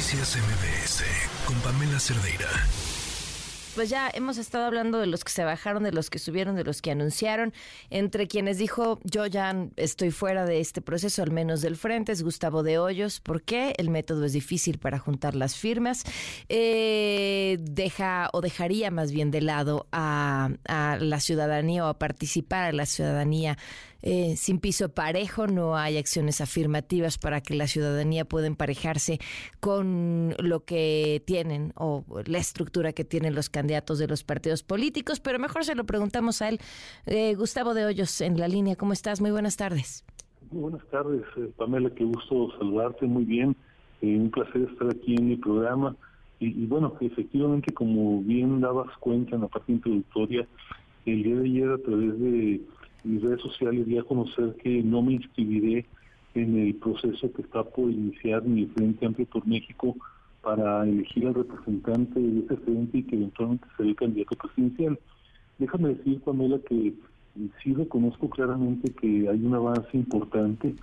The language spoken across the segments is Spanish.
Noticias MBS con Pamela Cerdeira pues ya hemos estado hablando de los que se bajaron, de los que subieron, de los que anunciaron. Entre quienes dijo, yo ya estoy fuera de este proceso, al menos del frente, es Gustavo de Hoyos. ¿Por qué? El método es difícil para juntar las firmas. Eh, deja o dejaría más bien de lado a, a la ciudadanía o a participar a la ciudadanía eh, sin piso parejo, no hay acciones afirmativas para que la ciudadanía pueda emparejarse con lo que tienen o la estructura que tienen los candidatos de los partidos políticos, pero mejor se lo preguntamos a él. Eh, Gustavo de Hoyos, en la línea, ¿cómo estás? Muy buenas tardes. Muy buenas tardes, eh, Pamela, qué gusto saludarte, muy bien. un placer estar aquí en mi programa. Y, y, bueno, efectivamente, como bien dabas cuenta en la parte introductoria, el día de ayer a través de mis redes sociales di a conocer que no me inscribiré en el proceso que está por iniciar mi Frente Amplio por México para elegir al representante de ese frente y que eventualmente será el candidato presidencial. Déjame decir, Pamela, que sí reconozco claramente que hay un avance importante.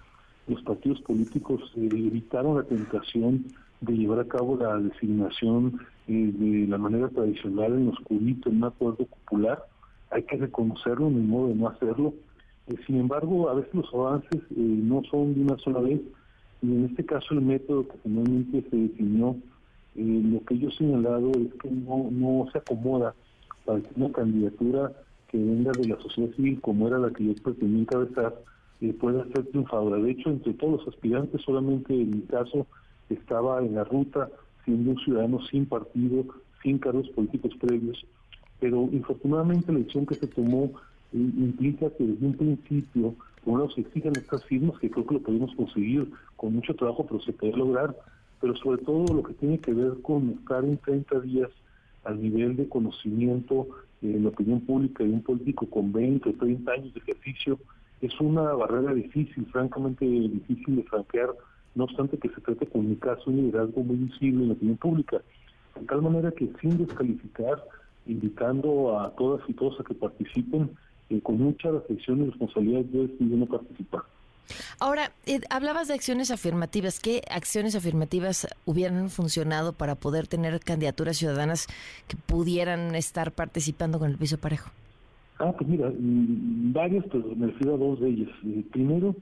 Los partidos políticos evitaron la tentación de llevar a cabo la designación eh, de la manera tradicional en oscurito, en un acuerdo popular hay que reconocerlo, ni modo de no hacerlo. Eh, sin embargo, a veces los avances eh, no son de una sola vez, y en este caso el método que finalmente se definió, eh, lo que yo he señalado es que no, no se acomoda para que una candidatura que venga de la sociedad civil, como era la que yo pretendía encabezar, pueda ser triunfadora. De hecho, entre todos los aspirantes, solamente en mi caso estaba en la ruta siendo un ciudadano sin partido, sin cargos políticos previos, pero infortunadamente la decisión que se tomó eh, implica que desde un principio, uno se exigen estas firmas, que creo que lo podemos conseguir con mucho trabajo, pero se puede lograr, pero sobre todo lo que tiene que ver con estar en 30 días al nivel de conocimiento en la opinión pública de un político con 20 o 30 años de ejercicio, es una barrera difícil, francamente difícil de franquear, no obstante que se trate mi caso un liderazgo muy visible en la opinión pública. De tal manera que sin descalificar invitando a todas y todos a que participen eh, con mucha reflexión y responsabilidad yo decidí no participar. Ahora, eh, hablabas de acciones afirmativas. ¿Qué acciones afirmativas hubieran funcionado para poder tener candidaturas ciudadanas que pudieran estar participando con el piso parejo? Ah, pues mira, mm, varias, pero me refiero a dos de ellas. Eh, primero,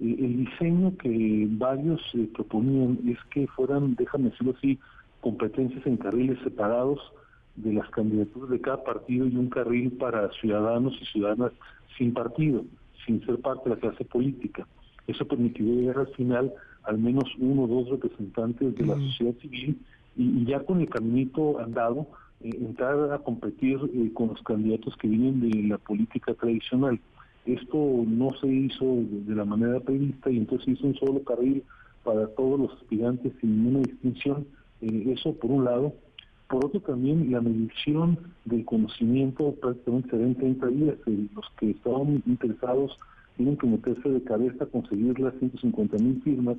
el diseño que varios proponían es que fueran, déjame decirlo así, competencias en carriles separados de las candidaturas de cada partido y un carril para ciudadanos y ciudadanas sin partido, sin ser parte de la clase política. Eso permitiría llegar al final al menos uno o dos representantes de la sociedad civil y, ya con el caminito andado eh, entrar a competir eh, con los candidatos que vienen de la política tradicional. Esto no se hizo de, la manera prevista y entonces hizo un solo carril para todos los aspirantes sin ninguna distinción. Eh, eso por un lado. Por otro también la medición del conocimiento prácticamente se en 30 días. los que estaban interesados tienen que meterse de cabeza a conseguir las 150 mil firmas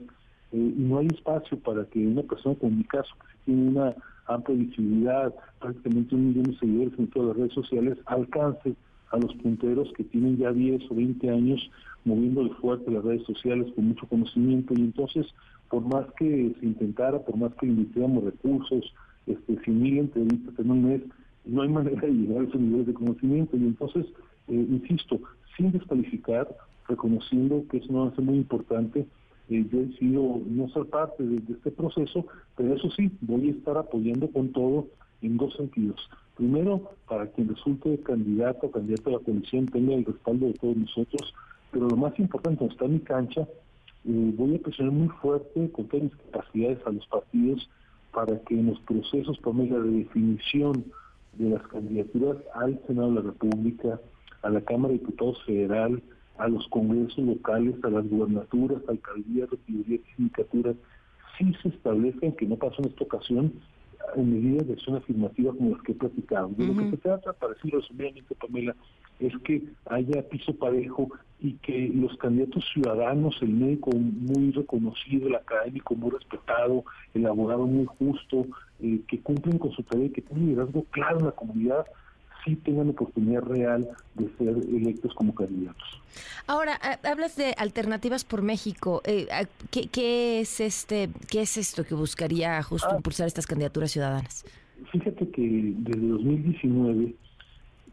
eh, y no hay espacio para que una persona como mi caso, que tiene una amplia visibilidad, prácticamente un millón de seguidores en todas las redes sociales, alcance a los punteros que tienen ya 10 o 20 años moviéndole fuerte las redes sociales con mucho conocimiento y entonces por más que se intentara, por más que invirtiéramos recursos, este, 100 mil entrevistas en un mes, no hay manera de llegar a esos niveles de conocimiento. Y entonces, eh, insisto, sin descalificar, reconociendo que es un avance muy importante, eh, yo he decidido no ser parte de, este proceso, pero eso sí, voy a estar apoyando con todo en dos sentidos. Primero, para quien resulte candidato o candidato a la comisión tenga el respaldo de todos nosotros, pero lo más importante, cuando está en mi cancha, eh, voy a presionar muy fuerte con todas mis capacidades a los partidos para que en los procesos por medio de definición de las candidaturas al Senado de la República, a la Cámara de Diputados Federal, a los congresos locales, a las gubernaturas, alcaldías, regidurías y sindicaturas, sí se establezcan, que no pasó en esta ocasión, en medidas de acción afirmativa como las que he platicado. De lo que se trata, para decirlo resumidamente, Pamela, es que haya piso parejo y que los candidatos ciudadanos, el médico muy reconocido, el académico muy respetado, el abogado muy justo, eh, que cumplen con su tarea y que tienen liderazgo claro en la comunidad, sí tengan oportunidad real de ser electos como candidatos. Ahora, hablas de alternativas por México. Eh, ¿qué, ¿qué, es este, ¿Qué es esto que buscaría justo ah. impulsar estas candidaturas ciudadanas? Fíjate que desde 2019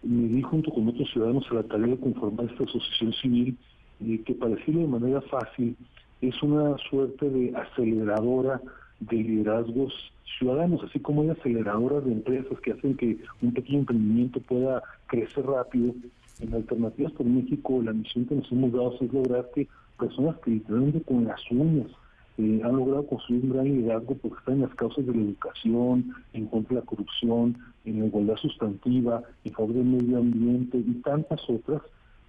me di junto con otros ciudadanos a la tarea de conformar esta asociación civil eh, que para decirlo de manera fácil es una suerte de aceleradora de liderazgos ciudadanos, así como hay aceleradoras de empresas que hacen que un pequeño emprendimiento pueda crecer rápido. En Alternativas por México, la misión que nos hemos dado es lograr que personas que literalmente con las uñas han logrado construir un gran liderazgo porque están en las causas de la educación, en contra de la corrupción, en la igualdad sustantiva, en favor del medio ambiente y tantas otras,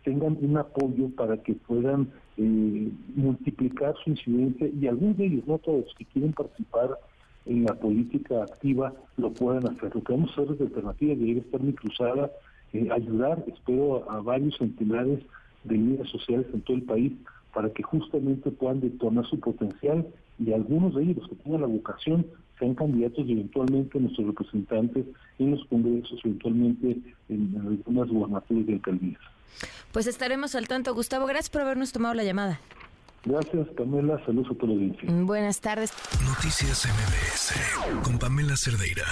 tengan un apoyo para que puedan eh, multiplicar su incidencia y algunos de ellos, no todos, que quieren participar en la política activa, lo puedan hacer. Lo que vamos a hacer desde Alternativa debe estar mi cruzada, eh, ayudar, espero, a, varios centenares de líderes sociales en todo el país para que justamente puedan detonar su potencial y algunos de ellos, los que tengan la vocación, sean candidatos y eventualmente nuestros representantes en los congresos, eventualmente en algunas gubernaturas de alcaldías. Pues estaremos al tanto. Gustavo, gracias por habernos tomado la llamada. Gracias, Pamela. Saludos a todos mm, Buenas tardes. Noticias MBS con Pamela Cerdeira.